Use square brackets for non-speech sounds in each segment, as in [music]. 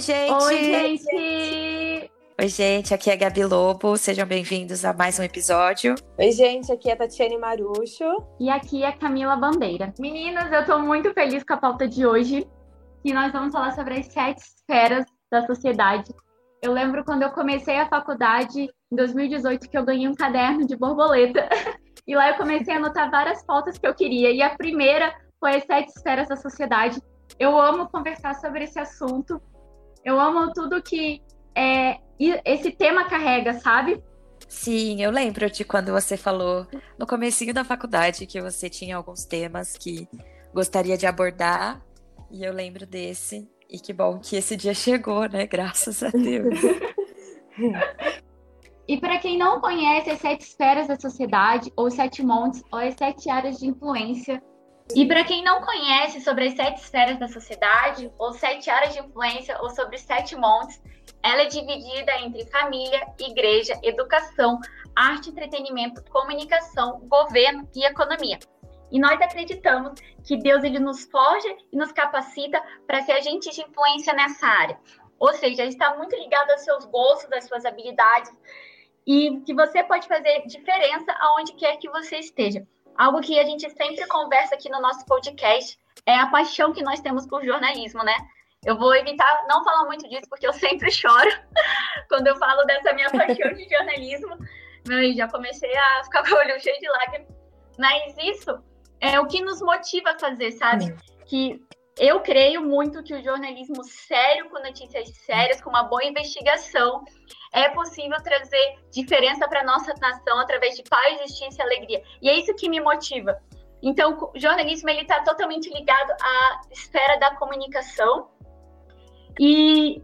Oi, gente! Oi, gente! Oi, gente, aqui é a Gabi Lobo, sejam bem-vindos a mais um episódio. Oi, gente, aqui é a Tatiane Marucho. E aqui é Camila Bandeira. Meninas, eu tô muito feliz com a pauta de hoje, que nós vamos falar sobre as sete esferas da sociedade. Eu lembro quando eu comecei a faculdade, em 2018, que eu ganhei um caderno de borboleta. [laughs] E lá eu comecei a anotar várias pautas que eu queria. E a primeira foi as sete esferas da sociedade. Eu amo conversar sobre esse assunto. Eu amo tudo que é, esse tema carrega, sabe? Sim, eu lembro de quando você falou no comecinho da faculdade que você tinha alguns temas que gostaria de abordar. E eu lembro desse. E que bom que esse dia chegou, né? Graças a Deus. [laughs] E para quem não conhece as sete esferas da sociedade, ou sete montes, ou as sete áreas de influência. E para quem não conhece sobre as sete esferas da sociedade, ou sete áreas de influência, ou sobre os sete montes, ela é dividida entre família, igreja, educação, arte, entretenimento, comunicação, governo e economia. E nós acreditamos que Deus ele nos forja e nos capacita para ser agentes de influência nessa área. Ou seja, está muito ligado aos seus gostos, às suas habilidades, e que você pode fazer diferença aonde quer que você esteja. Algo que a gente sempre conversa aqui no nosso podcast é a paixão que nós temos por jornalismo, né? Eu vou evitar não falar muito disso, porque eu sempre [laughs] choro quando eu falo dessa minha paixão de jornalismo. Eu já comecei a ficar com o olho cheio de lágrimas. Mas isso é o que nos motiva a fazer, sabe? Que eu creio muito que o jornalismo sério, com notícias sérias, com uma boa investigação, é possível trazer diferença para nossa nação através de paz, justiça e alegria. E é isso que me motiva. Então, o jornalismo ele está totalmente ligado à esfera da comunicação e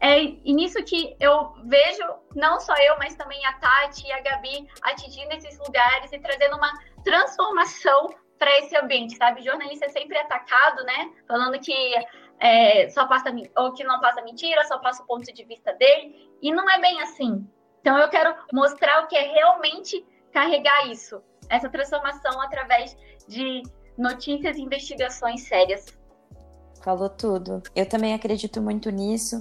é nisso que eu vejo não só eu, mas também a Tati e a Gabi atingindo esses lugares e trazendo uma transformação para esse ambiente, sabe? O jornalista é sempre atacado, né? Falando que é, só passa ou que não passa mentira, só passa o ponto de vista dele, e não é bem assim. Então eu quero mostrar o que é realmente carregar isso, essa transformação através de notícias e investigações sérias. Falou tudo. Eu também acredito muito nisso,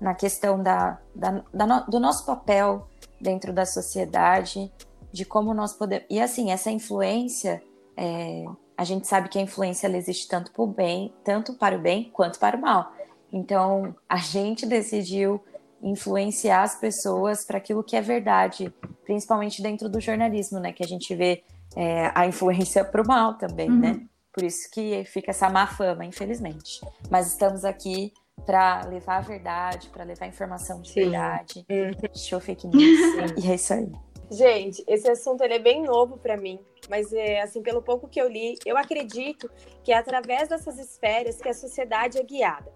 na questão da, da, da do nosso papel dentro da sociedade, de como nós podemos. E assim, essa influência é, a gente sabe que a influência ela existe tanto para o bem, tanto para o bem quanto para o mal. Então, a [laughs] gente decidiu influenciar as pessoas para aquilo que é verdade, principalmente dentro do jornalismo, né? Que a gente vê é, a influência para o mal também, né? uhum. né? Por isso que fica essa má fama, infelizmente. Mas estamos aqui para levar a verdade, para levar informação de Sim. verdade, uhum. show fake news. [laughs] e é isso aí. Gente, esse assunto ele é bem novo para mim, mas é assim, pelo pouco que eu li, eu acredito que é através dessas esferas que a sociedade é guiada.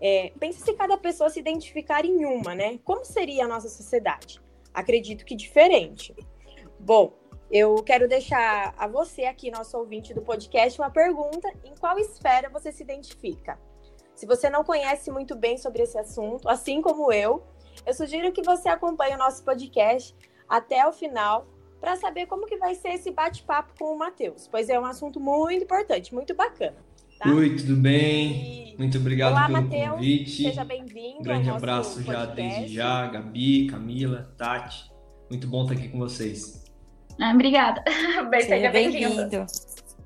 É, pense se cada pessoa se identificar em uma, né? Como seria a nossa sociedade? Acredito que diferente. Bom, eu quero deixar a você aqui, nosso ouvinte do podcast, uma pergunta: em qual esfera você se identifica? Se você não conhece muito bem sobre esse assunto, assim como eu, eu sugiro que você acompanhe o nosso podcast até o final para saber como que vai ser esse bate-papo com o Matheus, pois é um assunto muito importante, muito bacana. Tá? Oi, tudo bem? E... Muito obrigado Olá, pelo Mateus, convite. Seja bem-vindo. Um grande abraço já desde já, Gabi, Camila, Tati. Muito bom estar aqui com vocês. Ah, obrigada. [laughs] Bem, seja bem-vindo.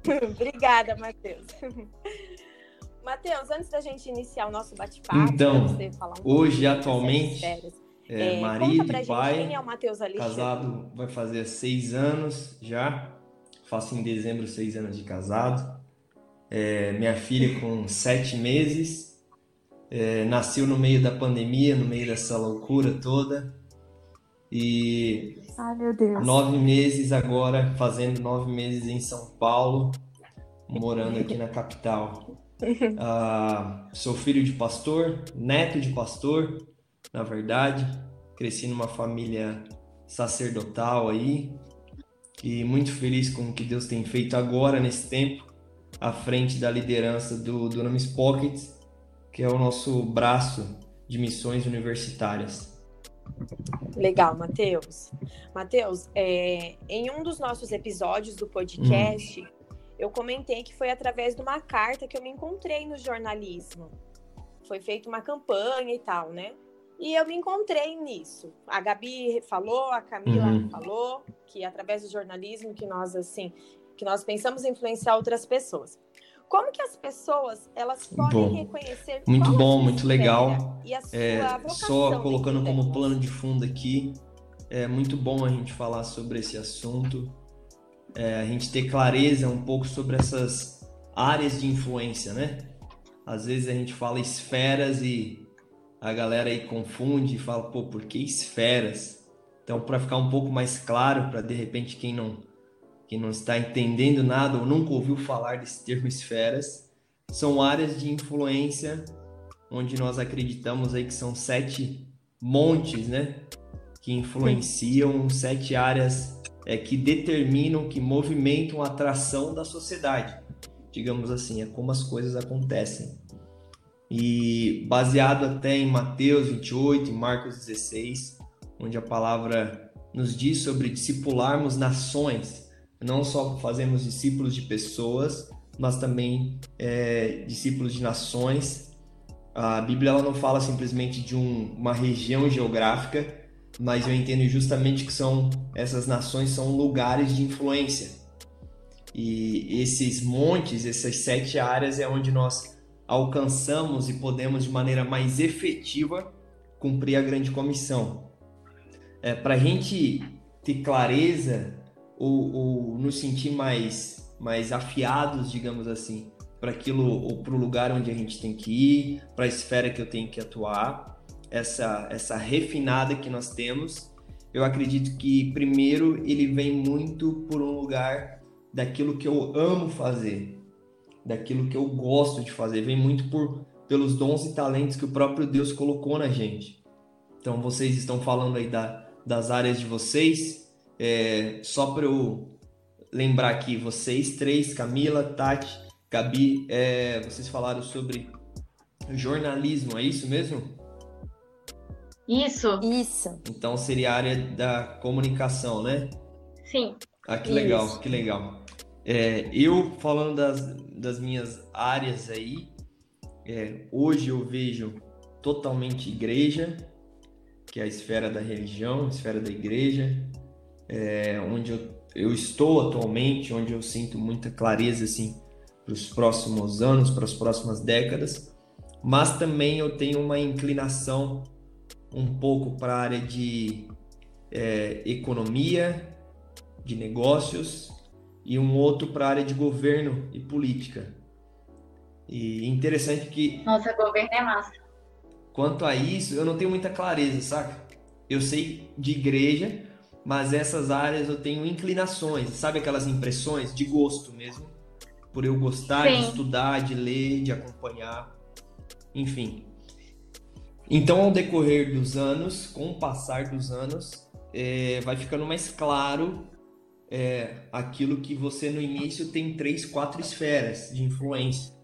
[laughs] obrigada, Matheus. Matheus, antes da gente iniciar o nosso bate-papo, então, um hoje atualmente é, é, marido e pai, quem é o Matheus casado vai fazer seis anos já, faço em dezembro seis anos de casado. É, minha filha com sete meses, é, nasceu no meio da pandemia, no meio dessa loucura toda. E Ai, meu Deus. nove meses agora, fazendo nove meses em São Paulo, morando aqui na capital. [laughs] Ah, sou filho de pastor, neto de pastor, na verdade. Cresci numa família sacerdotal aí e muito feliz com o que Deus tem feito agora nesse tempo, à frente da liderança do Dunamis Pockets, que é o nosso braço de missões universitárias. Legal, Matheus. Matheus, é, em um dos nossos episódios do podcast, hum. eu comentei que foi através de uma carta que eu me encontrei no jornalismo. foi feita uma campanha e tal, né? E eu me encontrei nisso. A Gabi falou, a Camila uhum. falou que através do jornalismo que nós assim, que nós pensamos influenciar outras pessoas. Como que as pessoas elas podem bom. reconhecer muito bom, muito legal. E a sua é, só colocando como plano de fundo aqui, é muito bom a gente falar sobre esse assunto, é, a gente ter clareza um pouco sobre essas áreas de influência, né? Às vezes a gente fala esferas e a galera aí confunde e fala, pô, por que esferas? Então, para ficar um pouco mais claro, para de repente quem não quem não está entendendo nada ou nunca ouviu falar desse termo esferas, são áreas de influência onde nós acreditamos aí que são sete montes, né? Que influenciam sete áreas é, que determinam, que movimentam a atração da sociedade. Digamos assim, é como as coisas acontecem. E baseado até em Mateus 28 e Marcos 16, onde a palavra nos diz sobre discipularmos nações não só fazemos discípulos de pessoas, mas também é, discípulos de nações. A Bíblia ela não fala simplesmente de um, uma região geográfica, mas eu entendo justamente que são essas nações são lugares de influência. E esses montes, essas sete áreas é onde nós alcançamos e podemos de maneira mais efetiva cumprir a grande comissão. É, Para a gente ter clareza ou, ou nos sentir mais, mais afiados, digamos assim, para aquilo ou para o lugar onde a gente tem que ir, para a esfera que eu tenho que atuar, essa, essa refinada que nós temos. Eu acredito que primeiro ele vem muito por um lugar daquilo que eu amo fazer, daquilo que eu gosto de fazer, vem muito por pelos dons e talentos que o próprio Deus colocou na gente. Então vocês estão falando aí da, das áreas de vocês, é, só para eu lembrar aqui, vocês três, Camila, Tati, Gabi, é, vocês falaram sobre jornalismo, é isso mesmo? Isso. Isso. Então seria a área da comunicação, né? Sim. Ah, que legal, isso. que legal. É, eu falando das, das minhas áreas aí, é, hoje eu vejo totalmente igreja, que é a esfera da religião, a esfera da igreja é, onde eu, eu estou atualmente, onde eu sinto muita clareza assim para os próximos anos, para as próximas décadas, mas também eu tenho uma inclinação um pouco para a área de é, economia, de negócios e um outro para a área de governo e política. E interessante que. Nossa, governo é massa. Quanto a isso, eu não tenho muita clareza, saca? Eu sei de igreja, mas essas áreas eu tenho inclinações, sabe aquelas impressões de gosto mesmo, por eu gostar Sim. de estudar, de ler, de acompanhar, enfim. Então, ao decorrer dos anos, com o passar dos anos, é, vai ficando mais claro é, aquilo que você no início tem três, quatro esferas de influência.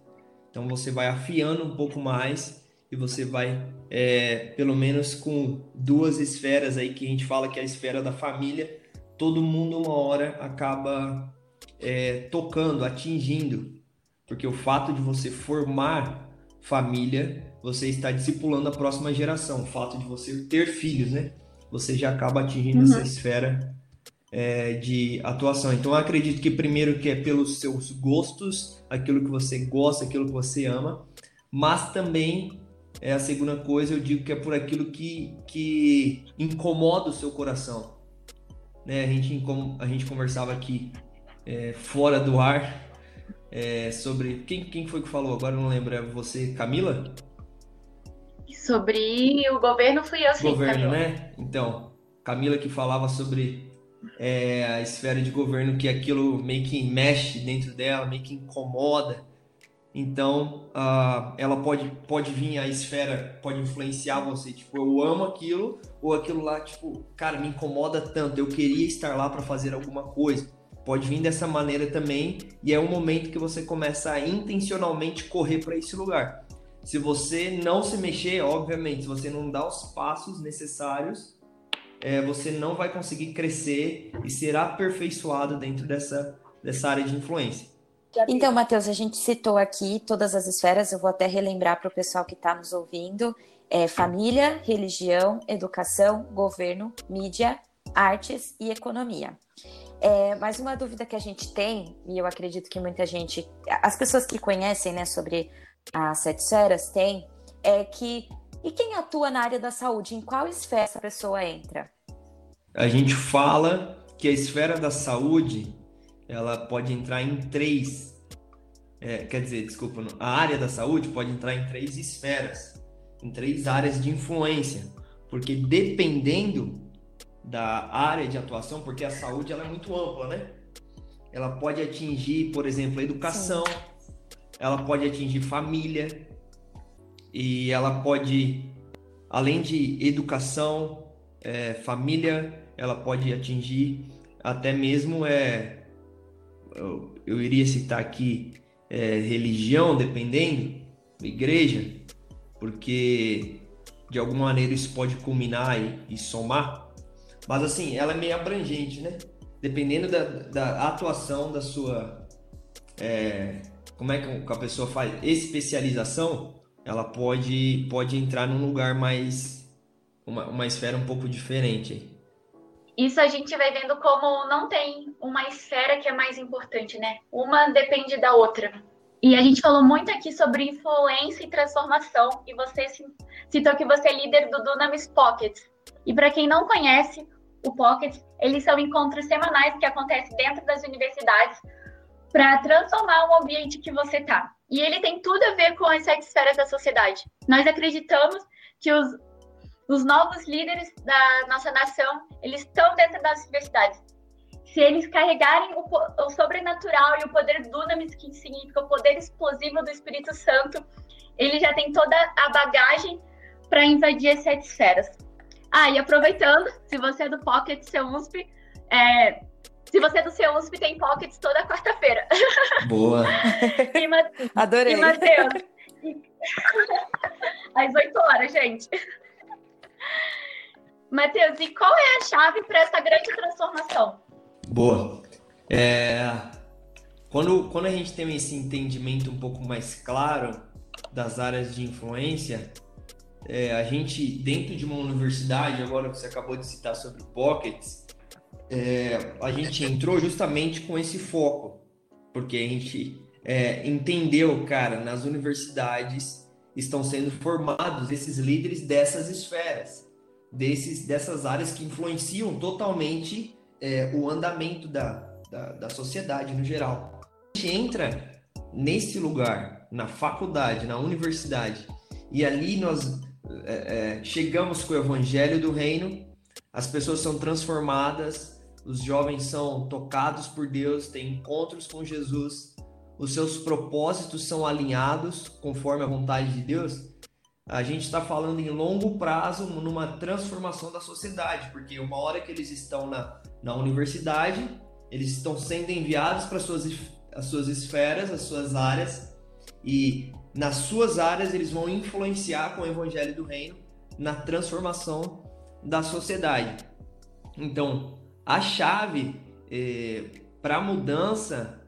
Então, você vai afiando um pouco mais e você vai, é, pelo menos com duas esferas aí que a gente fala que é a esfera da família, todo mundo uma hora acaba é, tocando, atingindo, porque o fato de você formar família, você está discipulando a próxima geração. O fato de você ter filhos, né? Você já acaba atingindo uhum. essa esfera é, de atuação. Então, eu acredito que primeiro que é pelos seus gostos, aquilo que você gosta, aquilo que você ama, mas também é a segunda coisa, eu digo que é por aquilo que, que incomoda o seu coração. Né? A, gente, a gente conversava aqui é, fora do ar é, sobre. Quem, quem foi que falou? Agora não lembro. É você, Camila? Sobre o governo fui eu sim. Governo, Camila. né? Então, Camila que falava sobre é, a esfera de governo, que aquilo meio que mexe dentro dela, meio que incomoda. Então, uh, ela pode, pode vir, a esfera pode influenciar você. Tipo, eu amo aquilo, ou aquilo lá, tipo, cara, me incomoda tanto, eu queria estar lá para fazer alguma coisa. Pode vir dessa maneira também, e é um momento que você começa a intencionalmente correr para esse lugar. Se você não se mexer, obviamente, se você não dá os passos necessários, é, você não vai conseguir crescer e ser aperfeiçoado dentro dessa, dessa área de influência. Então, Matheus, a gente citou aqui todas as esferas, eu vou até relembrar para o pessoal que está nos ouvindo: é família, religião, educação, governo, mídia, artes e economia. É, mas uma dúvida que a gente tem, e eu acredito que muita gente, as pessoas que conhecem né, sobre as sete esferas têm, é que e quem atua na área da saúde, em qual esfera essa pessoa entra? A gente fala que a esfera da saúde ela pode entrar em três. É, quer dizer, desculpa, a área da saúde pode entrar em três esferas, em três áreas de influência, porque dependendo da área de atuação, porque a saúde ela é muito ampla, né? Ela pode atingir, por exemplo, a educação, Sim. ela pode atingir família, e ela pode, além de educação, é, família, ela pode atingir até mesmo é, eu, eu iria citar aqui é, religião, dependendo, igreja, porque de alguma maneira isso pode culminar e, e somar. Mas assim, ela é meio abrangente, né? Dependendo da, da atuação da sua. É, como é que a pessoa faz? Especialização, ela pode, pode entrar num lugar mais. Uma, uma esfera um pouco diferente isso a gente vai vendo como não tem uma esfera que é mais importante, né? Uma depende da outra. E a gente falou muito aqui sobre influência e transformação, e você citou que você é líder do Dunamis Pockets. E para quem não conhece, o Pockets, eles são encontros semanais que acontecem dentro das universidades para transformar o ambiente que você está. E ele tem tudo a ver com as sete esferas da sociedade. Nós acreditamos que os os novos líderes da nossa nação, eles estão dentro das universidades. Se eles carregarem o, o sobrenatural e o poder dunamis, que significa o poder explosivo do Espírito Santo, ele já tem toda a bagagem para invadir as sete esferas. Ah, e aproveitando, se você é do Pocket seu USP, é, se você é do seu USP, tem Pockets toda quarta-feira. [laughs] Boa! [laughs] e, Adorei! E Matheus, [laughs] às 8 horas, gente. Matheus, e qual é a chave para essa grande transformação? Boa. É... Quando, quando a gente tem esse entendimento um pouco mais claro das áreas de influência, é, a gente, dentro de uma universidade, agora você acabou de citar sobre Pockets, é, a gente entrou justamente com esse foco, porque a gente é, entendeu, cara, nas universidades estão sendo formados esses líderes dessas esferas desses, dessas áreas que influenciam totalmente é, o andamento da, da, da sociedade no geral. A gente entra nesse lugar, na faculdade, na universidade, e ali nós é, é, chegamos com o evangelho do reino, as pessoas são transformadas, os jovens são tocados por Deus, têm encontros com Jesus, os seus propósitos são alinhados conforme a vontade de Deus a gente está falando em longo prazo numa transformação da sociedade, porque uma hora que eles estão na, na universidade, eles estão sendo enviados para suas as suas esferas, as suas áreas, e nas suas áreas eles vão influenciar com o evangelho do reino na transformação da sociedade. Então, a chave eh, para mudança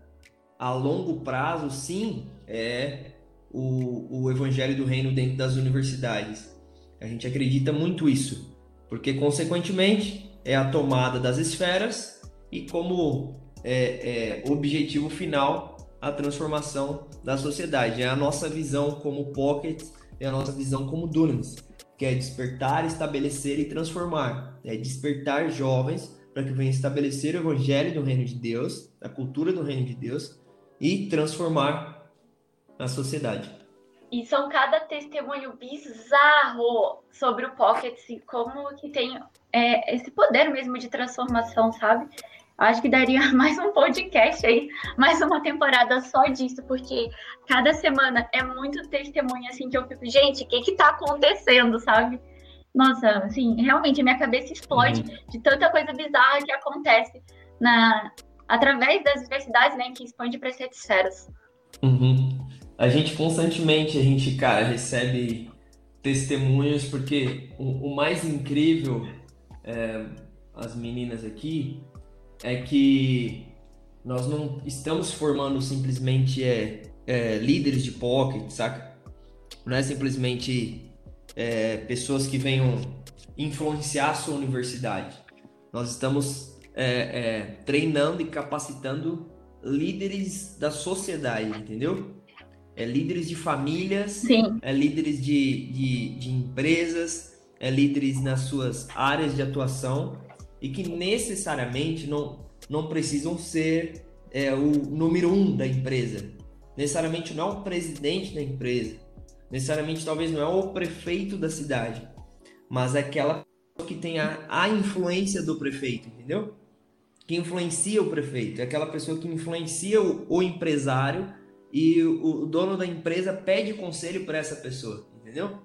a longo prazo, sim, é o, o evangelho do reino dentro das universidades. A gente acredita muito isso, porque, consequentemente, é a tomada das esferas e, como é, é, objetivo final, a transformação da sociedade. É a nossa visão como Pocket, é a nossa visão como Dunamis, que é despertar, estabelecer e transformar. É despertar jovens para que venham estabelecer o evangelho do reino de Deus, a cultura do reino de Deus e transformar na sociedade. E são cada testemunho bizarro sobre o Pocket, assim, como que tem é, esse poder mesmo de transformação, sabe? Acho que daria [laughs] mais um podcast aí, mais uma temporada só disso, porque cada semana é muito testemunho, assim, que eu fico, gente, o que que tá acontecendo, sabe? Nossa, assim, realmente a minha cabeça explode uhum. de tanta coisa bizarra que acontece na, através das universidades, né, que expande para as esferas. Uhum a gente constantemente, a gente, cara, recebe testemunhos, porque o, o mais incrível, é, as meninas aqui, é que nós não estamos formando simplesmente é, é, líderes de pocket, saca? Não é simplesmente é, pessoas que venham influenciar a sua universidade. Nós estamos é, é, treinando e capacitando líderes da sociedade, entendeu? É líderes de famílias, Sim. é líderes de, de, de empresas, é líderes nas suas áreas de atuação e que necessariamente não, não precisam ser é, o número um da empresa. Necessariamente não é o presidente da empresa. Necessariamente talvez não é o prefeito da cidade. Mas é aquela que tem a, a influência do prefeito, entendeu? Que influencia o prefeito. É aquela pessoa que influencia o, o empresário e o, o dono da empresa pede conselho para essa pessoa, entendeu?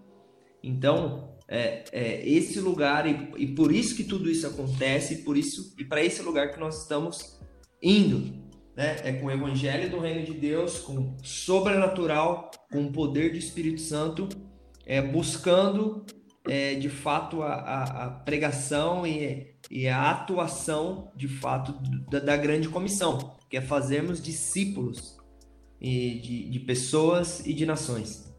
Então, é, é, esse lugar e, e, por isso que tudo isso acontece, por isso e para esse lugar que nós estamos indo, né? É com o evangelho do reino de Deus, com sobrenatural, com o poder do Espírito Santo, é, buscando é, de fato a, a, a pregação e, e, a atuação de fato da, da, grande comissão, que é fazermos discípulos e de, de pessoas e de nações.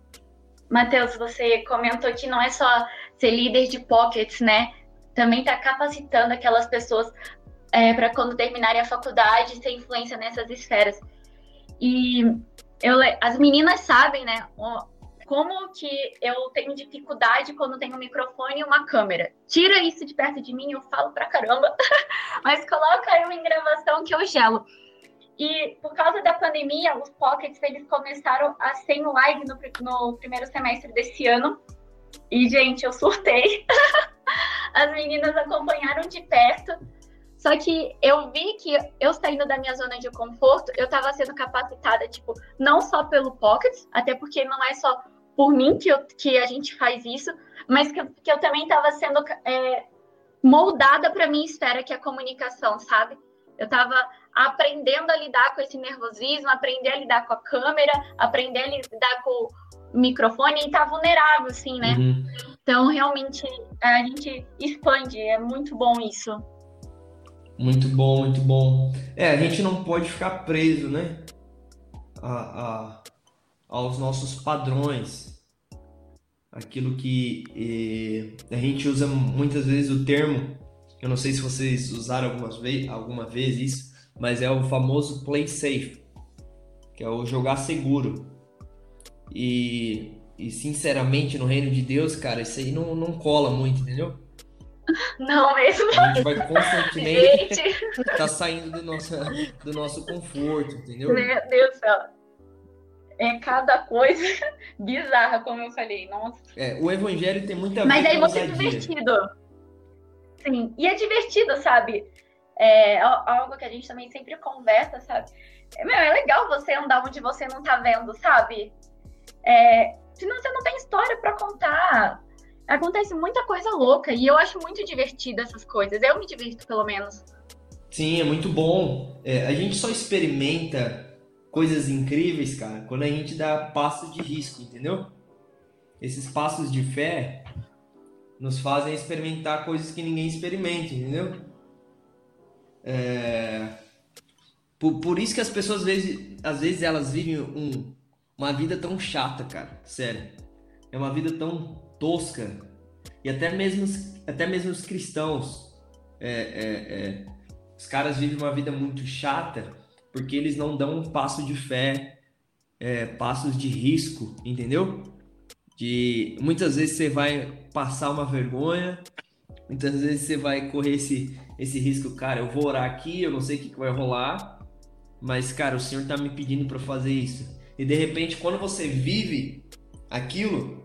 Matheus, você comentou que não é só ser líder de pockets, né? Também está capacitando aquelas pessoas é, para quando terminarem a faculdade ter influência nessas esferas. E eu, as meninas sabem, né? Como que eu tenho dificuldade quando tenho um microfone e uma câmera. Tira isso de perto de mim, eu falo pra caramba, [laughs] mas coloca eu em gravação que eu gelo. E por causa da pandemia, os pockets eles começaram a ser em live no, no primeiro semestre desse ano. E, gente, eu surtei. [laughs] As meninas acompanharam de perto. Só que eu vi que eu saindo da minha zona de conforto, eu estava sendo capacitada, tipo, não só pelo Pockets, até porque não é só por mim que, eu, que a gente faz isso, mas que, que eu também estava sendo é, moldada para minha esfera, que é a comunicação, sabe? Eu estava aprendendo a lidar com esse nervosismo, aprender a lidar com a câmera, aprender a lidar com o microfone e tá vulnerável, assim, né? Uhum. Então, realmente, a gente expande, é muito bom isso. Muito bom, muito bom. É, a gente não pode ficar preso, né? A, a aos nossos padrões. Aquilo que a gente usa muitas vezes o termo, eu não sei se vocês usaram algumas vez, alguma vez isso, mas é o famoso play safe, que é o jogar seguro. E, e sinceramente, no reino de Deus, cara, isso aí não, não cola muito, entendeu? Não mesmo. A gente vai constantemente tá saindo do nosso, do nosso conforto, entendeu? Meu Deus do céu. É cada coisa [laughs] bizarra, como eu falei. Nossa. É, o evangelho tem muita Mas aí você é divertido. Sim, e é divertido, sabe? é algo que a gente também sempre conversa, sabe? É, meu, é legal você andar onde você não tá vendo, sabe? É, senão você não tem história para contar. Acontece muita coisa louca e eu acho muito divertido essas coisas. Eu me divirto, pelo menos. Sim, é muito bom. É, a gente só experimenta coisas incríveis, cara, quando a gente dá passos de risco, entendeu? Esses passos de fé nos fazem experimentar coisas que ninguém experimenta, entendeu? É... Por, por isso que as pessoas, às vezes, às vezes elas vivem um, uma vida tão chata, cara. Sério. É uma vida tão tosca. E até mesmo, até mesmo os cristãos. É, é, é, os caras vivem uma vida muito chata porque eles não dão um passo de fé, é, passos de risco, entendeu? De muitas vezes você vai passar uma vergonha, muitas vezes você vai correr esse, esse risco, cara, eu vou orar aqui, eu não sei o que, que vai rolar, mas, cara, o Senhor tá me pedindo para fazer isso. E de repente, quando você vive aquilo,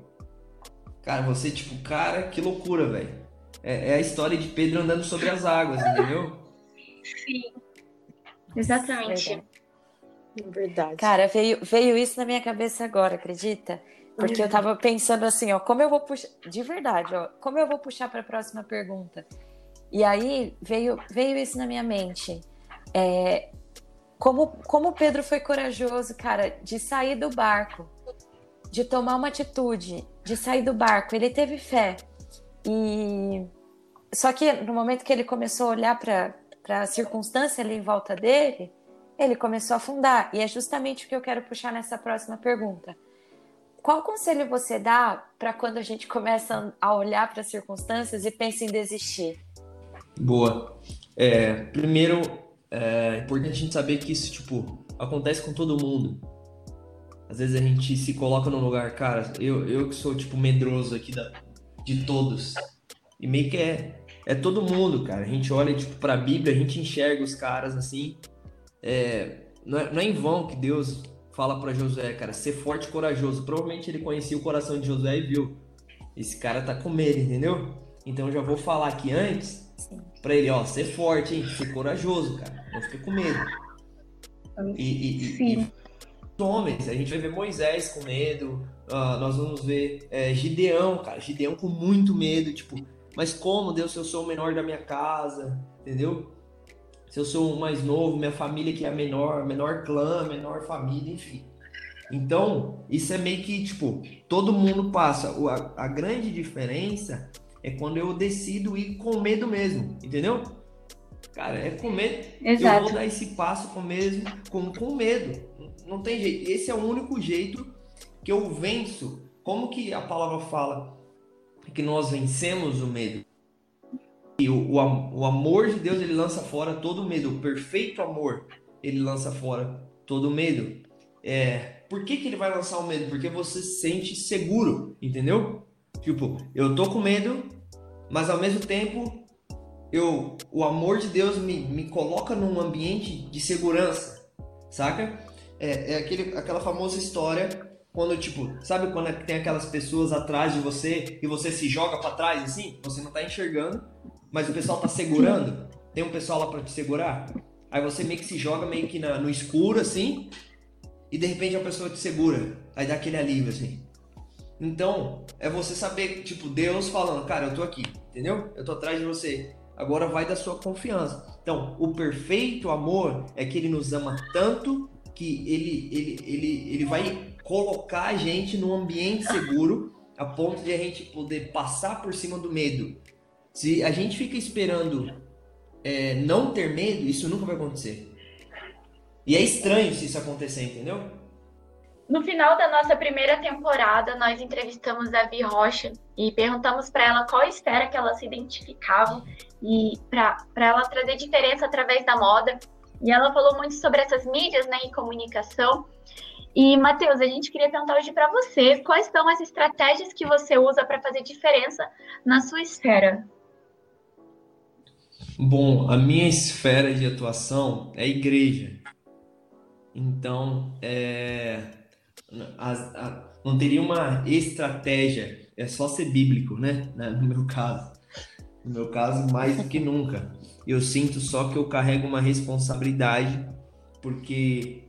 cara, você, tipo, cara, que loucura, velho. É, é, a história de Pedro andando sobre as águas, entendeu? Sim. Exatamente. É verdade. Cara, veio, veio isso na minha cabeça agora, acredita? Porque eu tava pensando assim, ó, como eu vou puxar. De verdade, ó, como eu vou puxar para a próxima pergunta? E aí veio, veio isso na minha mente. É, como, como Pedro foi corajoso, cara, de sair do barco, de tomar uma atitude, de sair do barco. Ele teve fé. E só que no momento que ele começou a olhar para a circunstância ali em volta dele, ele começou a afundar. E é justamente o que eu quero puxar nessa próxima pergunta. Qual conselho você dá para quando a gente começa a olhar para as circunstâncias e pensa em desistir? Boa. É, primeiro, é importante a gente saber que isso, tipo, acontece com todo mundo. Às vezes a gente se coloca num lugar, cara, eu, eu que sou, tipo, medroso aqui da, de todos. E meio que é, é todo mundo, cara. A gente olha, tipo, pra Bíblia, a gente enxerga os caras assim. É, não, é, não é em vão que Deus fala para Josué, cara, ser forte e corajoso. Provavelmente ele conhecia o coração de Josué e viu. Esse cara tá com medo, entendeu? Então já vou falar aqui antes para ele, ó, ser forte, hein? Ser corajoso, cara. Não fica com medo. E, e, e, e homens, a gente vai ver Moisés com medo, uh, nós vamos ver é, Gideão, cara, Gideão com muito medo, tipo, mas como, Deus, se eu sou o menor da minha casa, entendeu? se eu sou o mais novo, minha família que é a menor, menor clã, menor família, enfim. Então, isso é meio que, tipo, todo mundo passa. A, a grande diferença é quando eu decido ir com medo mesmo, entendeu? Cara, é com medo. Exato. Eu vou dar esse passo com mesmo, com, com medo. Não tem jeito. Esse é o único jeito que eu venço. Como que a palavra fala que nós vencemos o medo? E o, o, o amor de Deus ele lança fora todo medo. O perfeito amor ele lança fora todo medo. É, por que, que ele vai lançar o medo? Porque você se sente seguro, entendeu? Tipo, eu tô com medo, mas ao mesmo tempo eu, o amor de Deus me, me coloca num ambiente de segurança, saca? É, é aquele, aquela famosa história quando, tipo, sabe quando tem aquelas pessoas atrás de você e você se joga para trás assim? Você não tá enxergando, mas o pessoal tá segurando, tem um pessoal lá para te segurar, aí você meio que se joga meio que na, no escuro assim, e de repente a pessoa te segura, aí dá aquele alívio assim. Então, é você saber, tipo, Deus falando, cara, eu tô aqui, entendeu? Eu tô atrás de você. Agora vai da sua confiança. Então, o perfeito amor é que ele nos ama tanto que ele, ele, ele, ele vai colocar a gente num ambiente seguro a ponto de a gente poder passar por cima do medo. Se a gente fica esperando é, não ter medo, isso nunca vai acontecer. E é estranho se isso acontecer, entendeu? No final da nossa primeira temporada, nós entrevistamos a Vi Rocha e perguntamos para ela qual esfera que ela se identificava e para ela trazer diferença através da moda. E ela falou muito sobre essas mídias né, e comunicação. E, Matheus, a gente queria perguntar hoje para você quais são as estratégias que você usa para fazer diferença na sua esfera. Bom, a minha esfera de atuação é igreja. Então, é, a, a, não teria uma estratégia, é só ser bíblico, né? No meu caso. No meu caso, mais do que nunca. Eu sinto só que eu carrego uma responsabilidade, porque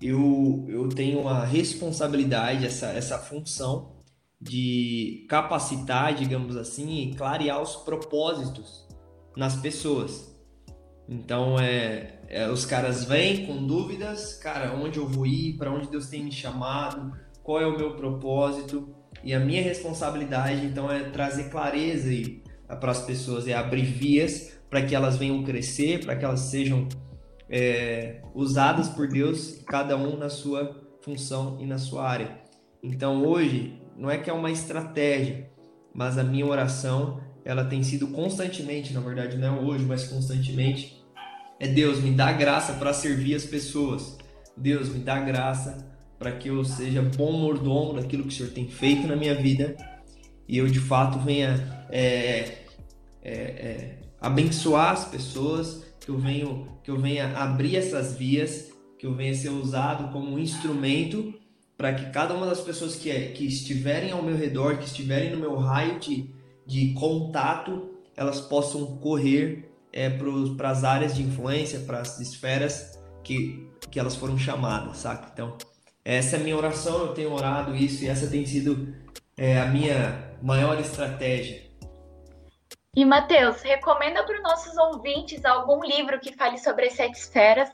eu, eu tenho uma responsabilidade, essa, essa função de capacitar, digamos assim, e clarear os propósitos nas pessoas. Então é, é, os caras vêm com dúvidas, cara, onde eu vou ir, para onde Deus tem me chamado, qual é o meu propósito? E a minha responsabilidade então é trazer clareza para as pessoas, é abrir vias para que elas venham crescer, para que elas sejam é, usadas por Deus, cada um na sua função e na sua área. Então hoje não é que é uma estratégia, mas a minha oração ela tem sido constantemente, na verdade não é hoje, mas constantemente, é Deus, me dá graça para servir as pessoas. Deus, me dá graça para que eu seja bom mordomo daquilo que o Senhor tem feito na minha vida e eu de fato venha é, é, é, abençoar as pessoas, que eu, venho, que eu venha abrir essas vias, que eu venha ser usado como um instrumento para que cada uma das pessoas que, que estiverem ao meu redor, que estiverem no meu raio de, de contato, elas possam correr é, para as áreas de influência, para as esferas que, que elas foram chamadas, saca? Então, essa é a minha oração, eu tenho orado isso e essa tem sido é, a minha maior estratégia. E, Matheus, recomenda para os nossos ouvintes algum livro que fale sobre as sete esferas?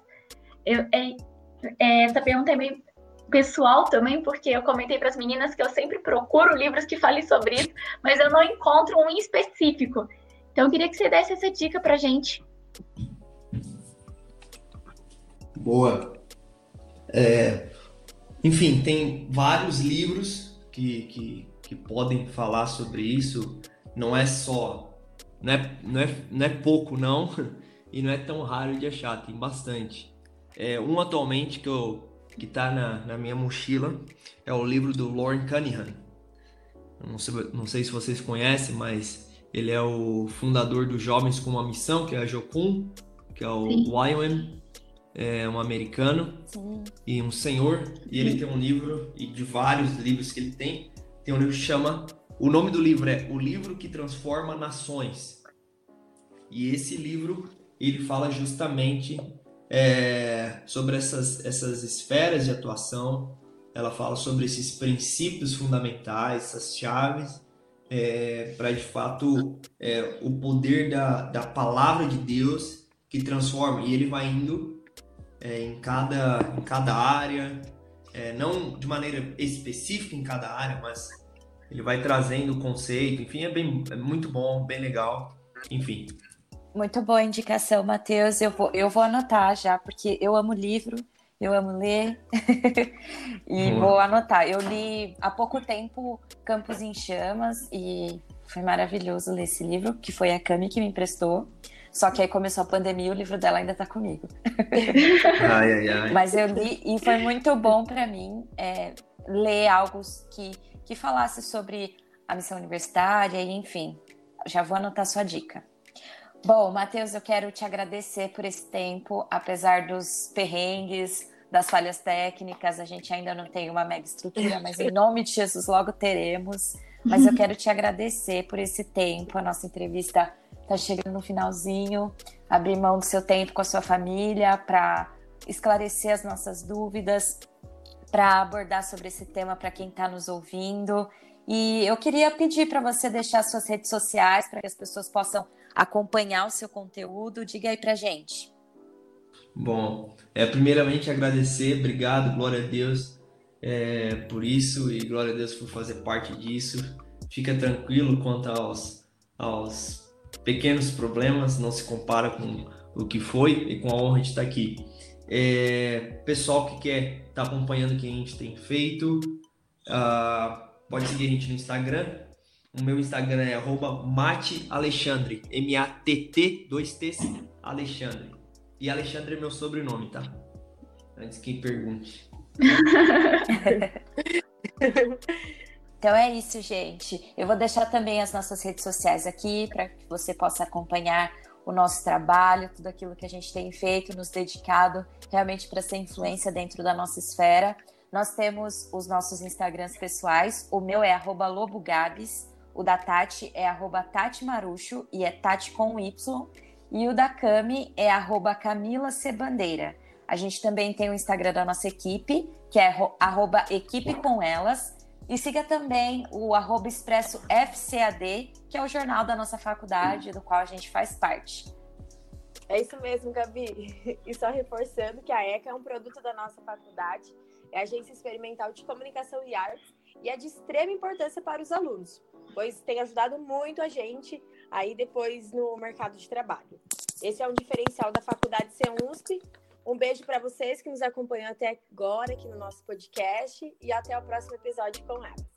Eu, é, é, essa pergunta é meio pessoal também, porque eu comentei para as meninas que eu sempre procuro livros que falem sobre isso, mas eu não encontro um em específico. Então eu queria que você desse essa dica para gente. Boa. É, enfim, tem vários livros que, que, que podem falar sobre isso. Não é só, não é, não é, não é pouco não, [laughs] e não é tão raro de achar, tem bastante. É, um atualmente que eu que está na, na minha mochila é o livro do Lauren Cunningham. Não sei, não sei se vocês conhecem, mas ele é o fundador dos Jovens com uma Missão, que é a Jocum, que é o YWAM, é um americano Sim. e um senhor, e ele tem um livro, e de vários livros que ele tem, tem um livro que chama, o nome do livro é O Livro que Transforma Nações. E esse livro, ele fala justamente é, sobre essas, essas esferas de atuação, ela fala sobre esses princípios fundamentais, essas chaves, é, para de fato é, o poder da, da palavra de Deus que transforma. E ele vai indo é, em, cada, em cada área, é, não de maneira específica em cada área, mas ele vai trazendo o conceito, enfim, é, bem, é muito bom, bem legal, enfim. Muito boa indicação, Matheus. Eu vou, eu vou anotar já, porque eu amo livro, eu amo ler [laughs] e Boa. vou anotar. Eu li há pouco tempo Campos em Chamas e foi maravilhoso ler esse livro, que foi a Cami que me emprestou. Só que aí começou a pandemia e o livro dela ainda está comigo. [laughs] [laughs] ai, ai, ai. Mas eu li e foi muito bom para mim é, ler algo que, que falasse sobre a missão universitária e enfim. Já vou anotar sua dica. Bom, Matheus, eu quero te agradecer por esse tempo, apesar dos perrengues, das falhas técnicas, a gente ainda não tem uma mega estrutura, mas em nome de Jesus logo teremos. Mas eu quero te agradecer por esse tempo, a nossa entrevista está chegando no finalzinho, abrir mão do seu tempo com a sua família para esclarecer as nossas dúvidas, para abordar sobre esse tema para quem está nos ouvindo. E eu queria pedir para você deixar suas redes sociais para que as pessoas possam acompanhar o seu conteúdo. Diga aí para gente. Bom, é primeiramente agradecer, obrigado, glória a Deus é, por isso e glória a Deus por fazer parte disso. Fica tranquilo quanto aos, aos pequenos problemas, não se compara com o que foi e com a honra de estar aqui. É, pessoal que quer estar tá acompanhando o que a gente tem feito, uh, pode seguir a gente no Instagram. O meu Instagram é @matealexandre, M-A-T-T, dois T's, Alexandre. E Alexandre é meu sobrenome, tá? Antes que pergunte. [laughs] Então é isso, gente. Eu vou deixar também as nossas redes sociais aqui para que você possa acompanhar o nosso trabalho, tudo aquilo que a gente tem feito, nos dedicado realmente para ser influência dentro da nossa esfera. Nós temos os nossos Instagrams pessoais. O meu é lobogabs, o da Tati é Tati Marucho e é Tati com Y. E o da Cami é Camila Cebandeira. A gente também tem o Instagram da nossa equipe, que é arroba equipe com elas. E siga também o arroba expresso FCAD, que é o jornal da nossa faculdade, do qual a gente faz parte. É isso mesmo, Gabi. [laughs] E só reforçando que a ECA é um produto da nossa faculdade, é a Agência Experimental de Comunicação e Artes, e é de extrema importância para os alunos, pois tem ajudado muito a gente aí depois no mercado de trabalho. Esse é um diferencial da faculdade CEUNSP um beijo para vocês que nos acompanham até agora aqui no nosso podcast e até o próximo episódio com ela.